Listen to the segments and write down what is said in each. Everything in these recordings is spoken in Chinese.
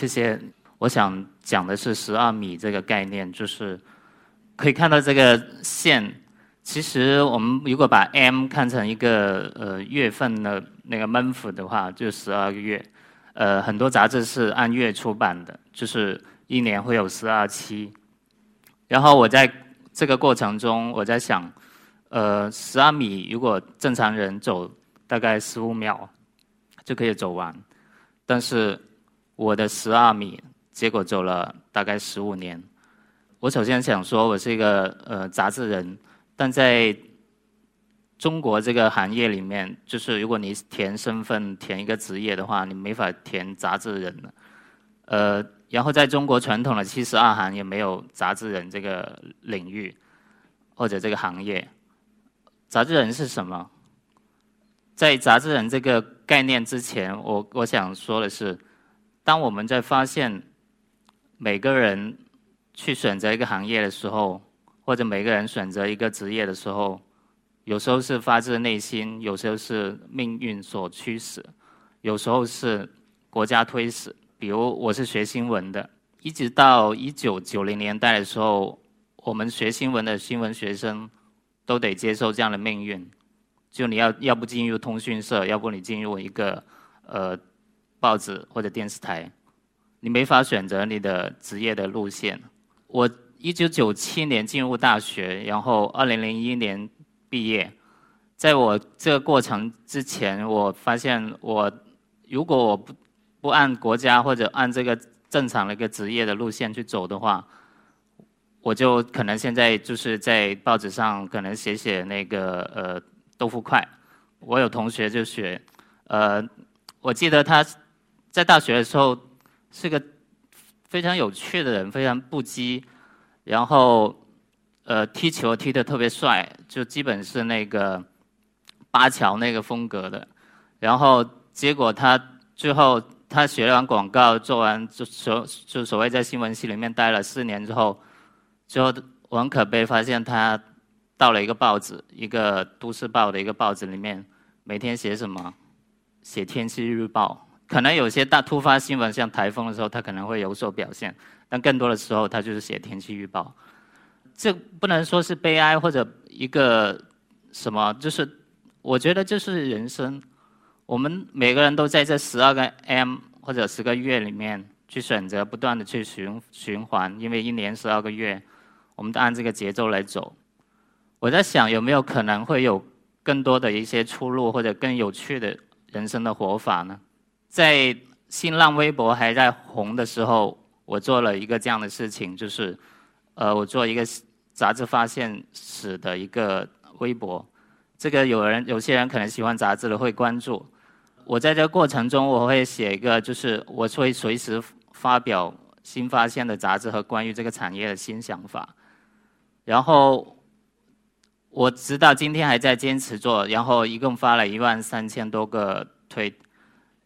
谢谢。我想讲的是十二米这个概念，就是可以看到这个线。其实我们如果把 M 看成一个呃月份的那个 month 的话，就十二个月。呃，很多杂志是按月出版的，就是一年会有十二期。然后我在这个过程中，我在想，呃，十二米如果正常人走大概十五秒就可以走完，但是我的十二米结果走了大概十五年。我首先想说，我是一个呃杂志人，但在中国这个行业里面，就是如果你填身份填一个职业的话，你没法填杂志人了。呃，然后在中国传统的七十二行也没有杂志人这个领域或者这个行业。杂志人是什么？在杂志人这个概念之前，我我想说的是，当我们在发现每个人去选择一个行业的时候，或者每个人选择一个职业的时候。有时候是发自内心，有时候是命运所驱使，有时候是国家推使。比如我是学新闻的，一直到一九九零年代的时候，我们学新闻的新闻学生都得接受这样的命运：就你要要不进入通讯社，要不你进入一个呃报纸或者电视台，你没法选择你的职业的路线。我一九九七年进入大学，然后二零零一年。毕业，在我这个过程之前，我发现我如果我不不按国家或者按这个正常的一个职业的路线去走的话，我就可能现在就是在报纸上可能写写那个呃豆腐块。我有同学就学，呃，我记得他在大学的时候是个非常有趣的人，非常不羁，然后。呃，踢球踢得特别帅，就基本是那个巴乔那个风格的。然后结果他最后他学完广告，做完就所就所谓在新闻系里面待了四年之后，最后我很可悲发现他到了一个报纸，一个都市报的一个报纸里面，每天写什么？写天气预报。可能有些大突发新闻，像台风的时候，他可能会有所表现，但更多的时候，他就是写天气预报。这不能说是悲哀或者一个什么，就是我觉得就是人生。我们每个人都在这十二个 M 或者十个月里面去选择，不断的去循循环，因为一年十二个月，我们都按这个节奏来走。我在想有没有可能会有更多的一些出路或者更有趣的人生的活法呢？在新浪微博还在红的时候，我做了一个这样的事情，就是呃，我做一个。杂志发现史的一个微博，这个有人有些人可能喜欢杂志的会关注。我在这个过程中，我会写一个，就是我会随时发表新发现的杂志和关于这个产业的新想法。然后我直到今天还在坚持做，然后一共发了一万三千多个推，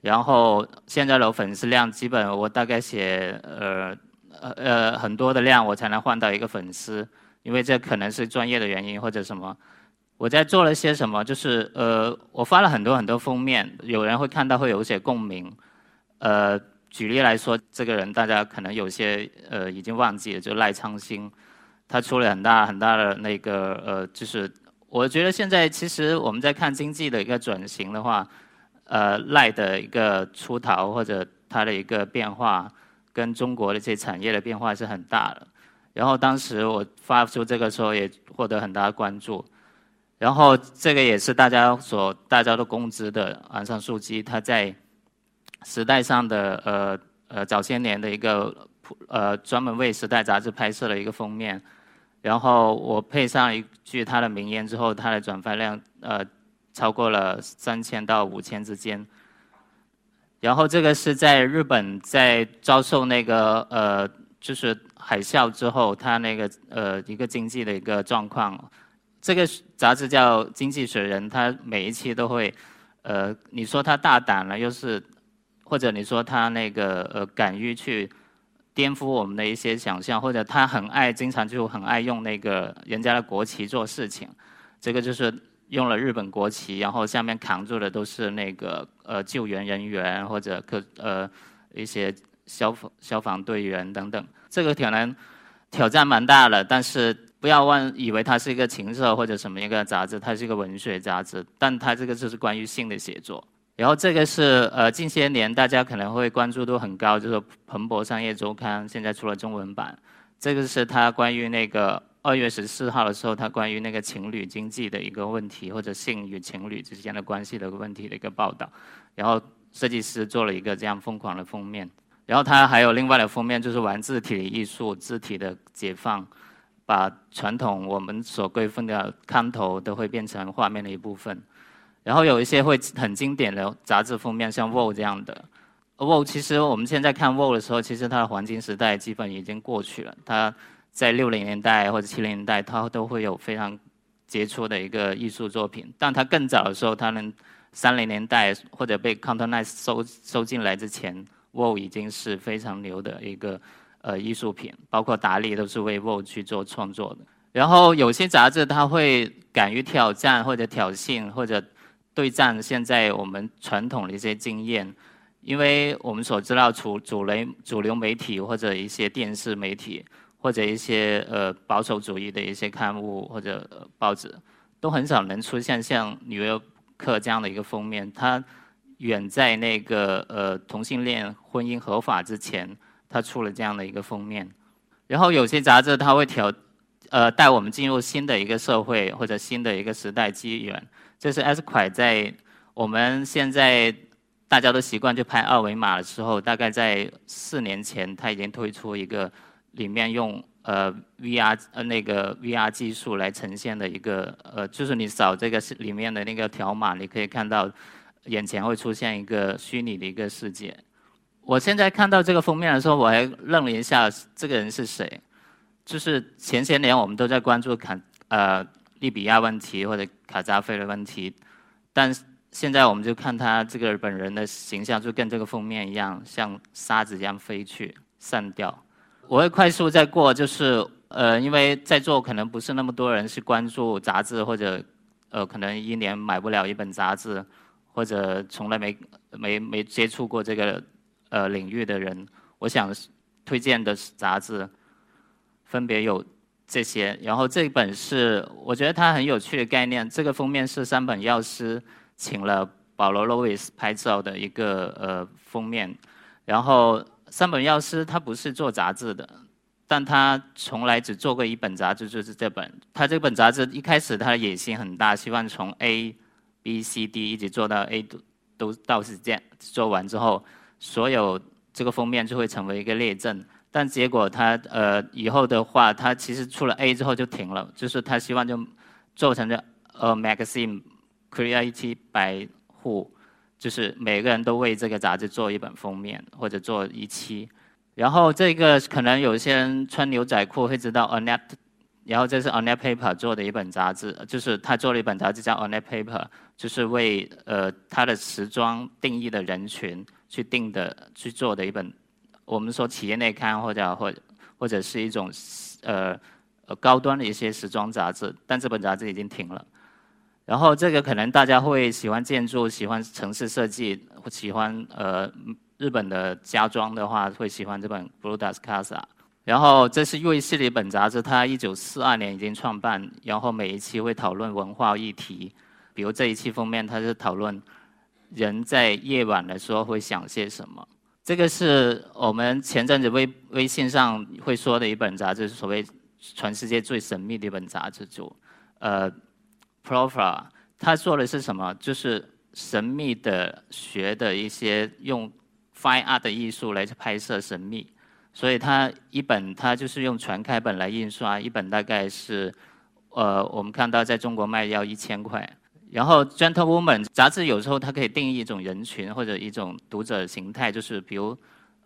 然后现在的粉丝量基本我大概写呃呃呃很多的量，我才能换到一个粉丝。因为这可能是专业的原因或者什么，我在做了些什么，就是呃，我发了很多很多封面，有人会看到会有一些共鸣。呃，举例来说，这个人大家可能有些呃已经忘记了，就赖昌星，他出了很大很大的那个呃，就是我觉得现在其实我们在看经济的一个转型的话，呃，赖的一个出逃或者他的一个变化，跟中国的这些产业的变化是很大的。然后当时我发出这个时候也获得很大的关注，然后这个也是大家所大家都公知的安上素姬，他在时代上的呃呃早些年的一个呃专门为时代杂志拍摄的一个封面，然后我配上一句他的名言之后，他的转发量呃超过了三千到五千之间，然后这个是在日本在遭受那个呃就是海啸之后，它那个呃一个经济的一个状况，这个杂志叫《经济学人》，它每一期都会，呃，你说他大胆了，又是，或者你说他那个呃敢于去颠覆我们的一些想象，或者他很爱，经常就很爱用那个人家的国旗做事情，这个就是用了日本国旗，然后下面扛住的都是那个呃救援人员或者可呃一些。消防消防队员等等。这个可能挑战蛮大的，但是不要忘以为它是一个情色或者什么一个杂志，它是一个文学杂志，但它这个就是关于性的写作。然后这个是呃近些年大家可能会关注度很高，就是《彭博商业周刊》现在出了中文版，这个是它关于那个。二月十四号的时候，他关于那个情侣经济的一个问题，或者性与情侣之间的关系的问题的一个报道，然后设计师做了一个这样疯狂的封面，然后他还有另外的封面，就是玩字体的艺术，字体的解放，把传统我们所规范的看头都会变成画面的一部分，然后有一些会很经典的杂志封面，像《Vogue》这样的，《Vogue》其实我们现在看《Vogue》的时候，其实它的黄金时代基本已经过去了，它。在六零年代或者七零年代，他都会有非常杰出的一个艺术作品。但他更早的时候，他能三零年代或者被 c o n t e n i z e 收收进来之前 w o 已经是非常牛的一个呃艺术品。包括达利都是为 w o 去做创作的。然后有些杂志他会敢于挑战或者挑衅或者对战现在我们传统的一些经验，因为我们所知道主主流主流媒体或者一些电视媒体。或者一些呃保守主义的一些刊物或者报纸，都很少能出现像《纽约客》这样的一个封面。它远在那个呃同性恋婚姻合法之前，它出了这样的一个封面。然后有些杂志它会调呃带我们进入新的一个社会或者新的一个时代机缘。这是 S 块在我们现在大家都习惯去拍二维码的时候，大概在四年前，它已经推出一个。里面用呃 VR 呃那个 VR 技术来呈现的一个呃，就是你扫这个里面的那个条码，你可以看到眼前会出现一个虚拟的一个世界。我现在看到这个封面的时候，我还愣了一下，这个人是谁？就是前些年我们都在关注卡呃利比亚问题或者卡扎菲的问题，但现在我们就看他这个本人的形象，就跟这个封面一样，像沙子一样飞去散掉。我会快速再过，就是呃，因为在座可能不是那么多人是关注杂志，或者呃，可能一年买不了一本杂志，或者从来没没没接触过这个呃领域的人，我想推荐的杂志分别有这些。然后这本是我觉得它很有趣的概念，这个封面是三本药师请了保罗·罗维斯拍照的一个呃封面，然后。三本药师他不是做杂志的，但他从来只做过一本杂志，就是这本。他这本杂志一开始他的野心很大，希望从 A、B、C、D 一直做到 A 都都到是这样。做完之后，所有这个封面就会成为一个列阵。但结果他呃以后的话，他其实出了 A 之后就停了，就是他希望就做成这呃 magazine created by who。就是每个人都为这个杂志做一本封面或者做一期，然后这个可能有些人穿牛仔裤会知道 Onet，然后这是 Onet Paper 做的一本杂志，就是他做了一本杂志叫 Onet Paper，就是为呃他的时装定义的人群去定的去做的一本，我们说企业内刊或者或或者是一种呃呃高端的一些时装杂志，但这本杂志已经停了。然后这个可能大家会喜欢建筑、喜欢城市设计、喜欢呃日本的家装的话，会喜欢这本《Blue Dust Casa》。然后这是瑞士的一本杂志，它一九四二年已经创办，然后每一期会讨论文化议题，比如这一期封面它是讨论人在夜晚的时候会想些什么。这个是我们前阵子微微信上会说的一本杂志，所谓全世界最神秘的一本杂志，就呃。Profile，他做的是什么？就是神秘的学的一些用 Fine Art 的艺术来拍摄神秘，所以他一本他就是用全开本来印刷，一本大概是，呃，我们看到在中国卖要一千块。然后 Gentlewoman 杂志有时候它可以定义一种人群或者一种读者形态，就是比如。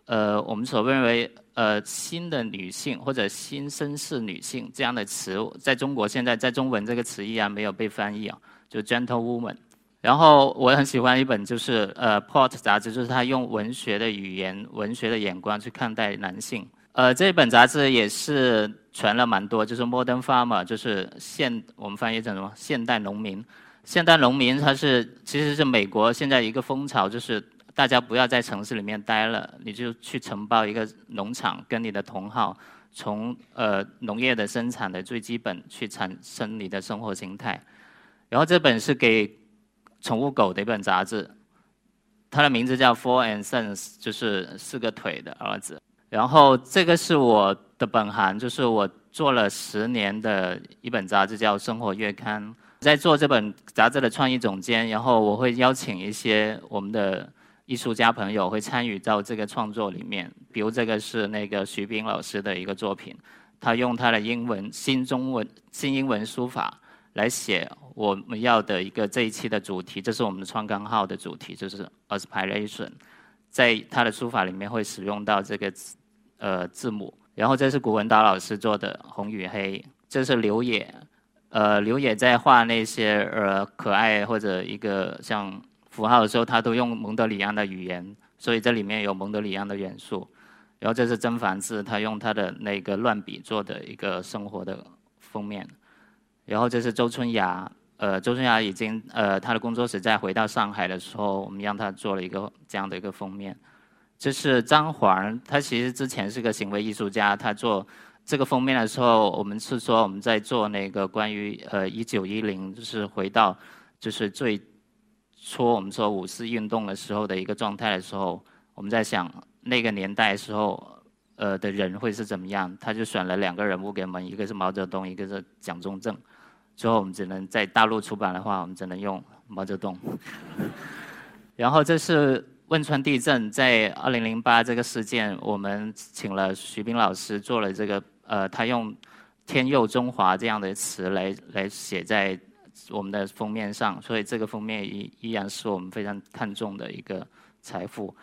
呃，我们所认为呃新的女性或者新绅士女性这样的词，在中国现在在中文这个词依然没有被翻译啊，就 gentle woman。然后我很喜欢一本就是呃 Port 杂志，就是他用文学的语言、文学的眼光去看待男性。呃，这本杂志也是传了蛮多，就是 Modern Farmer，就是现我们翻译成什么现代农民。现代农民它是其实是美国现在一个风潮，就是。大家不要在城市里面待了，你就去承包一个农场，跟你的同好从呃农业的生产的最基本去产生你的生活形态。然后这本是给宠物狗的一本杂志，它的名字叫 Four and Sons，就是四个腿的儿子。然后这个是我的本行，就是我做了十年的一本杂志叫《生活月刊》，在做这本杂志的创意总监。然后我会邀请一些我们的。艺术家朋友会参与到这个创作里面，比如这个是那个徐冰老师的一个作品，他用他的英文新中文新英文书法来写我们要的一个这一期的主题，这是我们创刊号的主题，就是 aspiration，在他的书法里面会使用到这个呃字母，然后这是古文达老师做的红与黑，这是刘野，呃刘野在画那些呃可爱或者一个像。符号的时候，他都用蒙德里安的语言，所以这里面有蒙德里安的元素。然后这是曾凡志，他用他的那个乱笔做的一个生活的封面。然后这是周春芽，呃，周春芽已经呃，他的工作室在回到上海的时候，我们让他做了一个这样的一个封面。这是张环，他其实之前是个行为艺术家，他做这个封面的时候，我们是说我们在做那个关于呃一九一零，就是回到就是最。说我们说五四运动的时候的一个状态的时候，我们在想那个年代时候，呃的人会是怎么样？他就选了两个人物给我们，一个是毛泽东，一个是蒋中正。最后我们只能在大陆出版的话，我们只能用毛泽东。然后这是汶川地震，在二零零八这个事件，我们请了徐斌老师做了这个，呃，他用“天佑中华”这样的词来来写在。我们的封面上，所以这个封面依依然是我们非常看重的一个财富。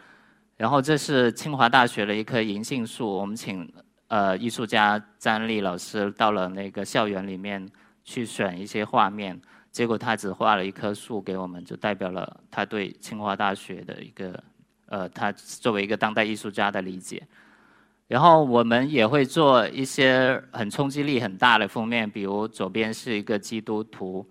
然后这是清华大学的一棵银杏树，我们请呃艺术家张丽老师到了那个校园里面去选一些画面，结果他只画了一棵树给我们，就代表了他对清华大学的一个呃他作为一个当代艺术家的理解。然后我们也会做一些很冲击力很大的封面，比如左边是一个基督徒。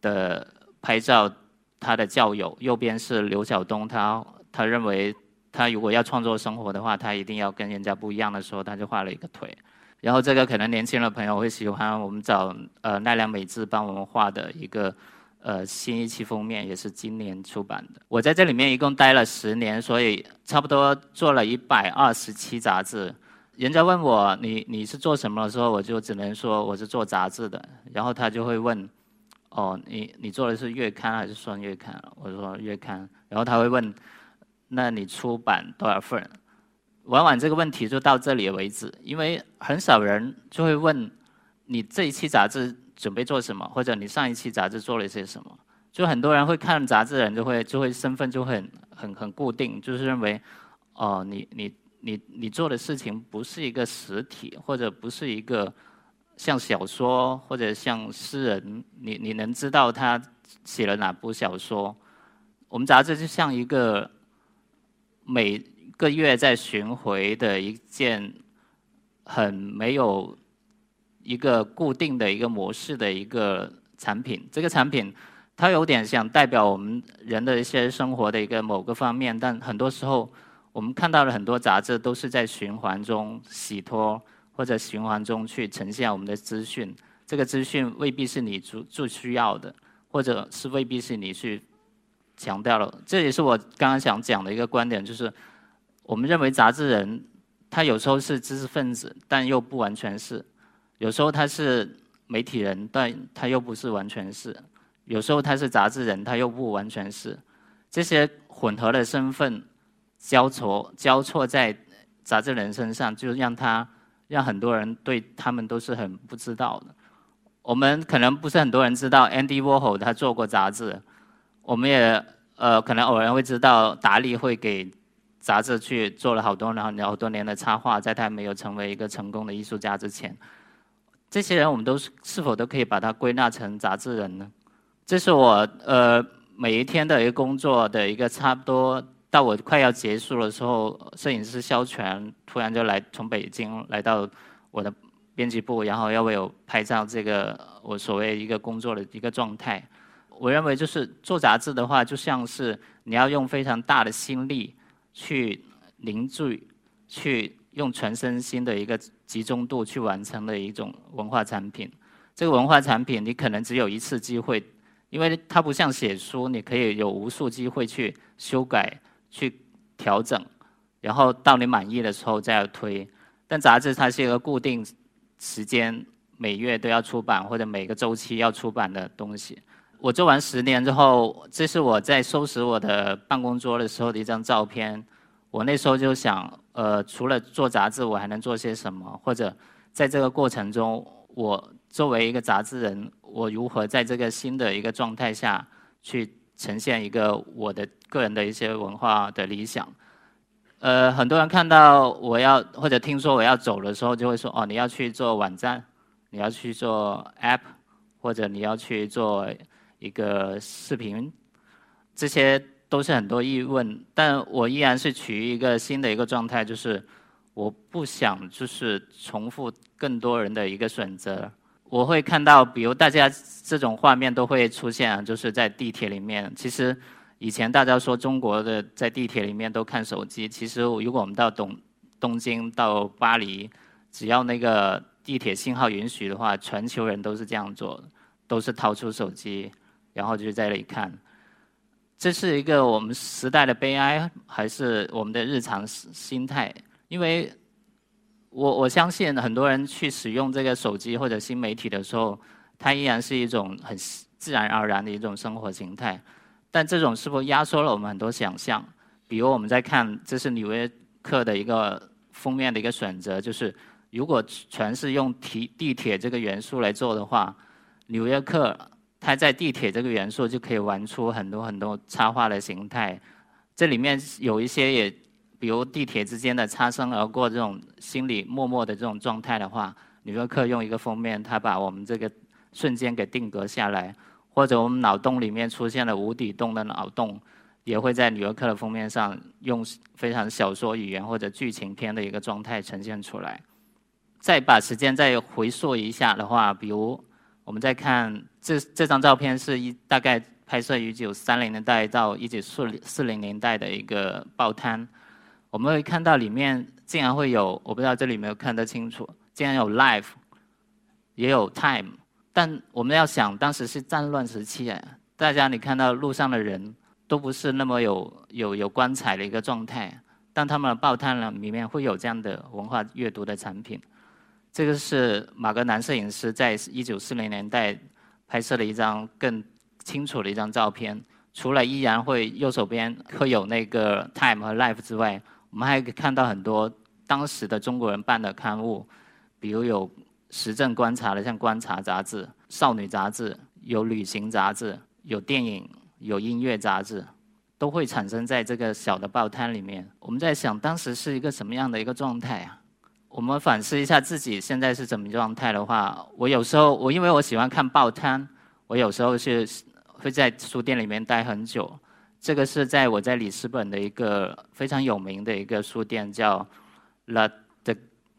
的拍照，他的教友右边是刘晓东，他他认为他如果要创作生活的话，他一定要跟人家不一样的时候，他就画了一个腿。然后这个可能年轻的朋友会喜欢，我们找呃奈良美智帮我们画的一个呃新一期封面，也是今年出版的。我在这里面一共待了十年，所以差不多做了一百二十期杂志。人家问我你你是做什么的时候，我就只能说我是做杂志的。然后他就会问。哦，你你做的是月刊还是双月刊？我说月刊，然后他会问，那你出版多少份？往往这个问题就到这里为止，因为很少人就会问你这一期杂志准备做什么，或者你上一期杂志做了些什么。就很多人会看杂志的人就会就会身份就很很很固定，就是认为哦，你你你你做的事情不是一个实体，或者不是一个。像小说或者像诗人，你你能知道他写了哪部小说？我们杂志就像一个每个月在巡回的一件很没有一个固定的一个模式的一个产品。这个产品它有点想代表我们人的一些生活的一个某个方面，但很多时候我们看到的很多杂志都是在循环中洗脱。或者循环中去呈现我们的资讯，这个资讯未必是你最最需要的，或者是未必是你去强调了。这也是我刚刚想讲的一个观点，就是我们认为杂志人他有时候是知识分子，但又不完全是；有时候他是媒体人，但他又不是完全是；有时候他是杂志人，他又不完全是。这些混合的身份交错交错在杂志人身上，就让他。让很多人对他们都是很不知道的。我们可能不是很多人知道 Andy Warhol 他做过杂志，我们也呃可能偶然会知道达利会给杂志去做了好多然后好多年的插画，在他没有成为一个成功的艺术家之前，这些人我们都是是否都可以把他归纳成杂志人呢？这是我呃每一天的一个工作的一个差不多。到我快要结束的时候，摄影师肖全突然就来从北京来到我的编辑部，然后要为我拍照。这个我所谓一个工作的一个状态，我认为就是做杂志的话，就像是你要用非常大的心力去凝聚，去用全身心的一个集中度去完成的一种文化产品。这个文化产品你可能只有一次机会，因为它不像写书，你可以有无数机会去修改、去调整，然后到你满意的时候再要推。但杂志它是一个固定时间。每月都要出版，或者每个周期要出版的东西。我做完十年之后，这是我在收拾我的办公桌的时候的一张照片。我那时候就想，呃，除了做杂志，我还能做些什么？或者在这个过程中，我作为一个杂志人，我如何在这个新的一个状态下去呈现一个我的个人的一些文化的理想？呃，很多人看到我要或者听说我要走的时候，就会说：“哦，你要去做网站。”你要去做 App，或者你要去做一个视频，这些都是很多疑问。但我依然是处于一个新的一个状态，就是我不想就是重复更多人的一个选择。我会看到，比如大家这种画面都会出现，就是在地铁里面。其实以前大家说中国的在地铁里面都看手机，其实如果我们到东东京到巴黎，只要那个。地铁信号允许的话，全球人都是这样做，都是掏出手机，然后就在那里看。这是一个我们时代的悲哀，还是我们的日常心态？因为我我相信很多人去使用这个手机或者新媒体的时候，它依然是一种很自然而然的一种生活形态。但这种是否压缩了我们很多想象？比如我们在看，这是纽约客的一个封面的一个选择，就是。如果全是用地地铁这个元素来做的话，纽约客它在地铁这个元素就可以玩出很多很多插画的形态。这里面有一些也，比如地铁之间的擦身而过这种心里默默的这种状态的话，纽约客用一个封面，他把我们这个瞬间给定格下来，或者我们脑洞里面出现了无底洞的脑洞，也会在纽约客的封面上用非常小说语言或者剧情片的一个状态呈现出来。再把时间再回溯一下的话，比如我们再看这这张照片是一大概拍摄于一九三零年代到一九四四零年代的一个报摊，我们会看到里面竟然会有，我不知道这里没有看得清楚，竟然有 life，也有 time，但我们要想当时是战乱时期，大家你看到路上的人都不是那么有有有光彩的一个状态，但他们的报摊呢里面会有这样的文化阅读的产品。这个是马格南摄影师在一九四零年代拍摄的一张更清楚的一张照片。除了依然会右手边会有那个 Time 和 Life 之外，我们还可以看到很多当时的中国人办的刊物，比如有时政观察的像《观察》杂志、少女杂志，有旅行杂志，有电影、有音乐杂志，都会产生在这个小的报摊里面。我们在想，当时是一个什么样的一个状态啊？我们反思一下自己现在是怎么状态的话，我有时候我因为我喜欢看报摊，我有时候是会在书店里面待很久。这个是在我在里斯本的一个非常有名的一个书店，叫 La de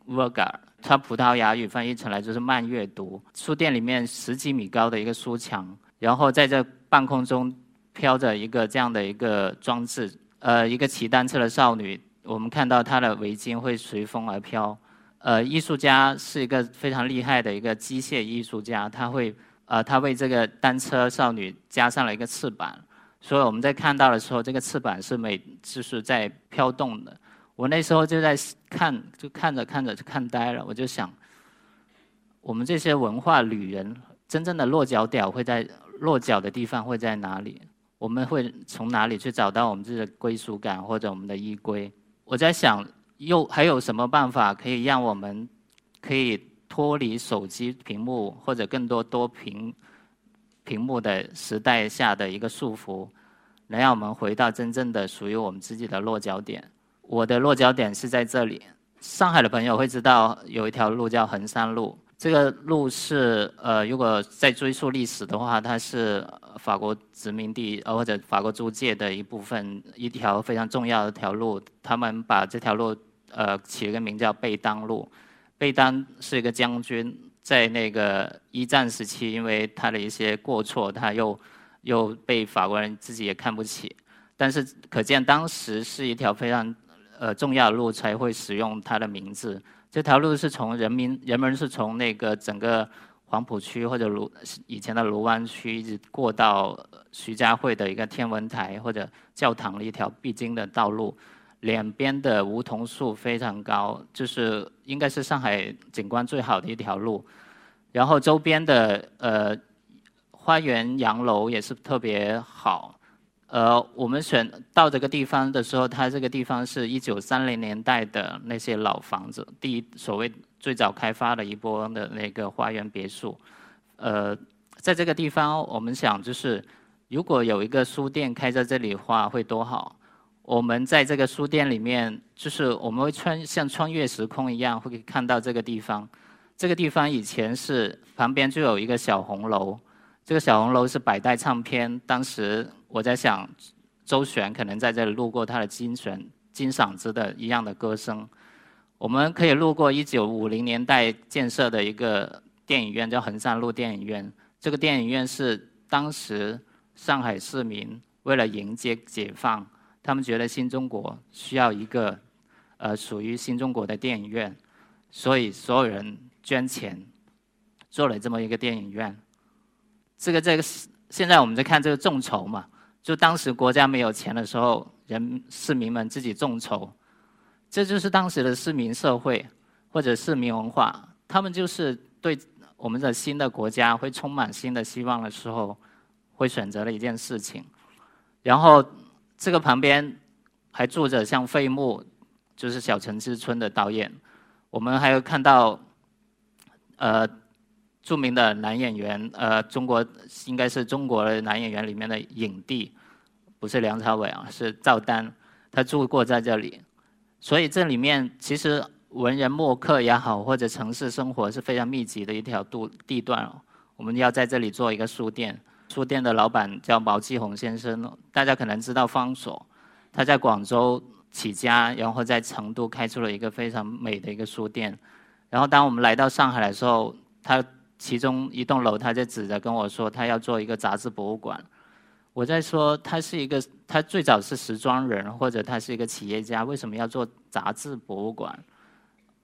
Vega，它葡萄牙语翻译成来就是慢阅读。书店里面十几米高的一个书墙，然后在这半空中飘着一个这样的一个装置，呃，一个骑单车的少女。我们看到她的围巾会随风而飘，呃，艺术家是一个非常厉害的一个机械艺术家，他会，呃，他为这个单车少女加上了一个翅膀，所以我们在看到的时候，这个翅膀是每就是在飘动的。我那时候就在看，就看着看着就看呆了，我就想，我们这些文化旅人真正的落脚点会在落脚的地方会在哪里？我们会从哪里去找到我们自己的归属感或者我们的依归？我在想，又还有什么办法可以让我们可以脱离手机屏幕或者更多多屏屏幕的时代下的一个束缚，能让我们回到真正的属于我们自己的落脚点？我的落脚点是在这里。上海的朋友会知道有一条路叫衡山路，这个路是呃，如果在追溯历史的话，它是。法国殖民地呃或者法国租界的一部分，一条非常重要的一条路，他们把这条路呃起了个名叫贝当路。贝当是一个将军，在那个一战时期，因为他的一些过错，他又又被法国人自己也看不起。但是可见当时是一条非常呃重要的路，才会使用它的名字。这条路是从人民人们是从那个整个黄浦区或者卢以前的卢湾区，一直过到徐家汇的一个天文台或者教堂的一条必经的道路。两边的梧桐树非常高，就是应该是上海景观最好的一条路。然后周边的呃花园洋楼也是特别好。呃，我们选到这个地方的时候，它这个地方是一九三零年代的那些老房子，第一所谓最早开发的一波的那个花园别墅。呃，在这个地方，我们想就是如果有一个书店开在这里的话，会多好。我们在这个书店里面，就是我们会穿像穿越时空一样，会看到这个地方。这个地方以前是旁边就有一个小红楼，这个小红楼是百代唱片，当时。我在想，周璇可能在这里录过他的金旋金嗓子的一样的歌声。我们可以路过一九五零年代建设的一个电影院，叫衡山路电影院。这个电影院是当时上海市民为了迎接解放，他们觉得新中国需要一个呃属于新中国的电影院，所以所有人捐钱做了这么一个电影院。这个这个现在我们在看这个众筹嘛。就当时国家没有钱的时候，人市民们自己众筹，这就是当时的市民社会或者市民文化。他们就是对我们的新的国家会充满新的希望的时候，会选择的一件事情。然后这个旁边还住着像费穆，就是《小城之春》的导演。我们还有看到，呃。著名的男演员，呃，中国应该是中国的男演员里面的影帝，不是梁朝伟啊，是赵丹，他住过在这里，所以这里面其实文人墨客也好，或者城市生活是非常密集的一条度地段。我们要在这里做一个书店，书店的老板叫毛继红先生，大家可能知道方所，他在广州起家，然后在成都开出了一个非常美的一个书店，然后当我们来到上海的时候，他。其中一栋楼，他就指着跟我说，他要做一个杂志博物馆。我在说，他是一个，他最早是时装人，或者他是一个企业家，为什么要做杂志博物馆？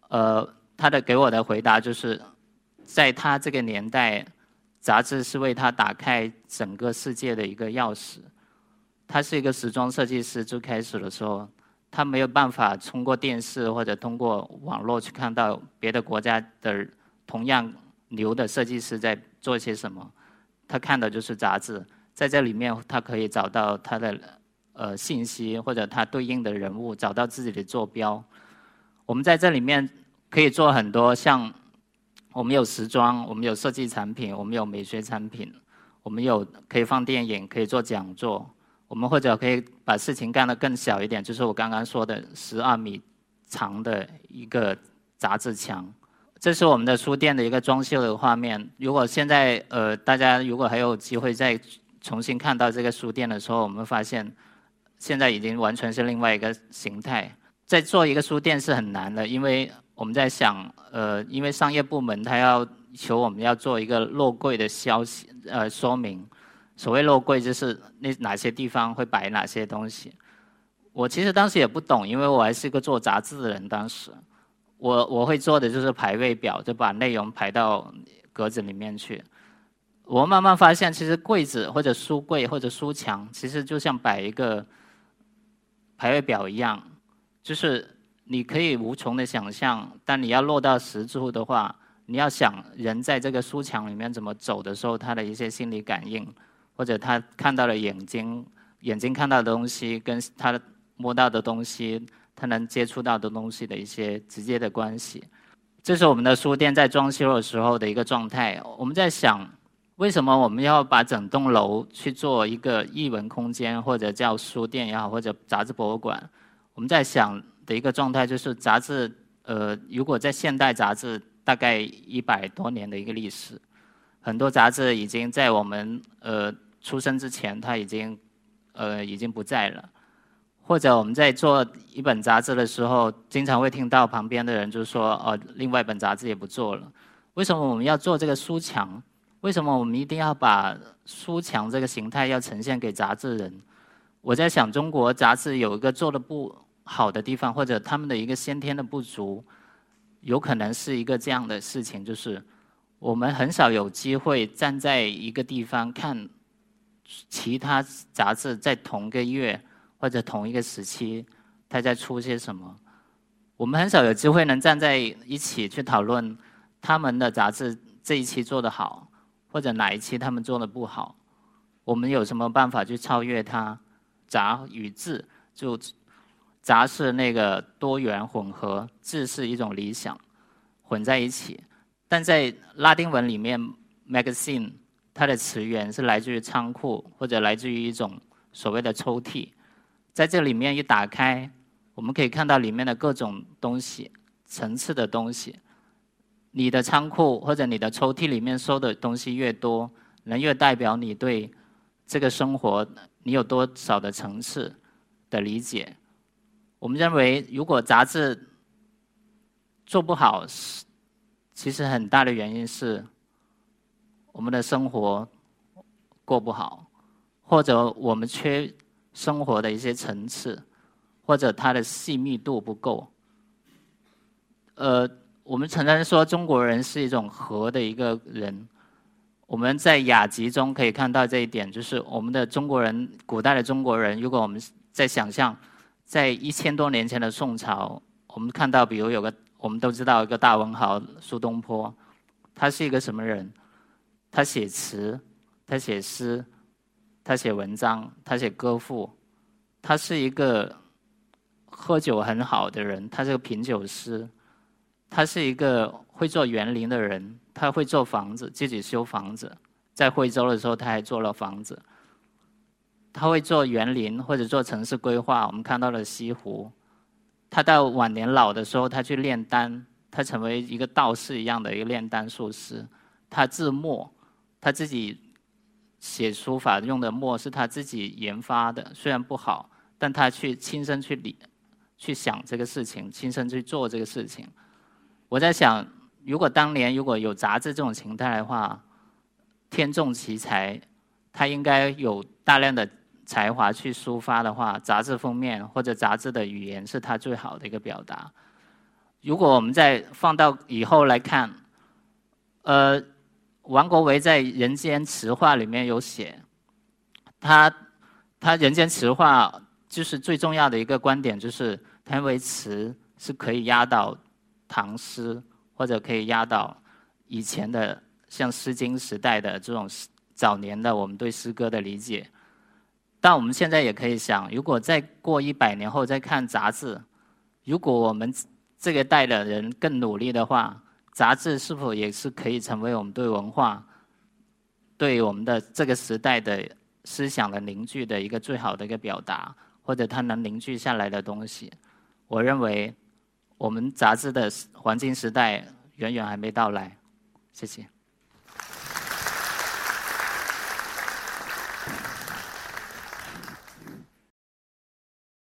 呃，他的给我的回答就是，在他这个年代，杂志是为他打开整个世界的一个钥匙。他是一个时装设计师，最开始的时候，他没有办法通过电视或者通过网络去看到别的国家的同样。牛的设计师在做些什么？他看的就是杂志，在这里面他可以找到他的呃信息，或者他对应的人物，找到自己的坐标。我们在这里面可以做很多，像我们有时装，我们有设计产品，我们有美学产品，我们有可以放电影，可以做讲座。我们或者可以把事情干得更小一点，就是我刚刚说的十二米长的一个杂志墙。这是我们的书店的一个装修的画面。如果现在呃大家如果还有机会再重新看到这个书店的时候，我们发现现在已经完全是另外一个形态。在做一个书店是很难的，因为我们在想呃，因为商业部门他要求我们要做一个落柜的消息呃说明。所谓落柜就是那哪些地方会摆哪些东西。我其实当时也不懂，因为我还是一个做杂志的人，当时。我我会做的就是排位表，就把内容排到格子里面去。我慢慢发现，其实柜子或者书柜或者书墙，其实就像摆一个排位表一样，就是你可以无穷的想象，但你要落到实处的话，你要想人在这个书墙里面怎么走的时候，他的一些心理感应，或者他看到的眼睛，眼睛看到的东西跟他摸到的东西。他能接触到的东西的一些直接的关系，这是我们的书店在装修的时候的一个状态。我们在想，为什么我们要把整栋楼去做一个译文空间，或者叫书店也好，或者杂志博物馆？我们在想的一个状态就是，杂志，呃，如果在现代杂志大概一百多年的一个历史，很多杂志已经在我们呃出生之前，它已经呃已经不在了。或者我们在做一本杂志的时候，经常会听到旁边的人就说：“哦，另外一本杂志也不做了。”为什么我们要做这个书墙？为什么我们一定要把书墙这个形态要呈现给杂志人？我在想，中国杂志有一个做的不好的地方，或者他们的一个先天的不足，有可能是一个这样的事情，就是我们很少有机会站在一个地方看其他杂志在同个月或者同一个时期，它在出些什么。我们很少有机会能站在一起去讨论他们的杂志这一期做得好，或者哪一期他们做的不好。我们有什么办法去超越它？杂与质，就杂是那个多元混合，质是一种理想，混在一起。但在拉丁文里面，magazine 它的词源是来自于仓库，或者来自于一种所谓的抽屉。在这里面一打开，我们可以看到里面的各种东西，层次的东西。你的仓库或者你的抽屉里面收的东西越多，能越代表你对这个生活。你有多少的层次的理解？我们认为，如果杂志做不好，是其实很大的原因是我们的生活过不好，或者我们缺生活的一些层次，或者它的细密度不够。呃，我们常常说中国人是一种和的一个人。我们在雅集中可以看到这一点，就是我们的中国人，古代的中国人，如果我们在想象，在一千多年前的宋朝，我们看到，比如有个我们都知道一个大文豪苏东坡，他是一个什么人？他写词，他写诗，他写文章，他写歌赋，他是一个喝酒很好的人，他是个品酒师，他是一个会做园林的人。他会做房子，自己修房子，在惠州的时候他还做了房子。他会做园林或者做城市规划，我们看到了西湖。他到晚年老的时候，他去炼丹，他成为一个道士一样的一个炼丹术师。他制墨，他自己写书法用的墨是他自己研发的，虽然不好，但他去亲身去理，去想这个事情，亲身去做这个事情。我在想。如果当年如果有杂志这种形态的话，天纵奇才，他应该有大量的才华去抒发的话，杂志封面或者杂志的语言是他最好的一个表达。如果我们再放到以后来看，呃，王国维在《人间词话》里面有写，他他《人间词话》就是最重要的一个观点，就是他认为词是可以压倒唐诗。或者可以压倒以前的像《诗经》时代的这种早年的我们对诗歌的理解，但我们现在也可以想，如果再过一百年后再看杂志，如果我们这个代的人更努力的话，杂志是否也是可以成为我们对文化、对我们的这个时代的思想的凝聚的一个最好的一个表达，或者它能凝聚下来的东西？我认为。我们杂志的黄金时代远远还没到来，谢谢。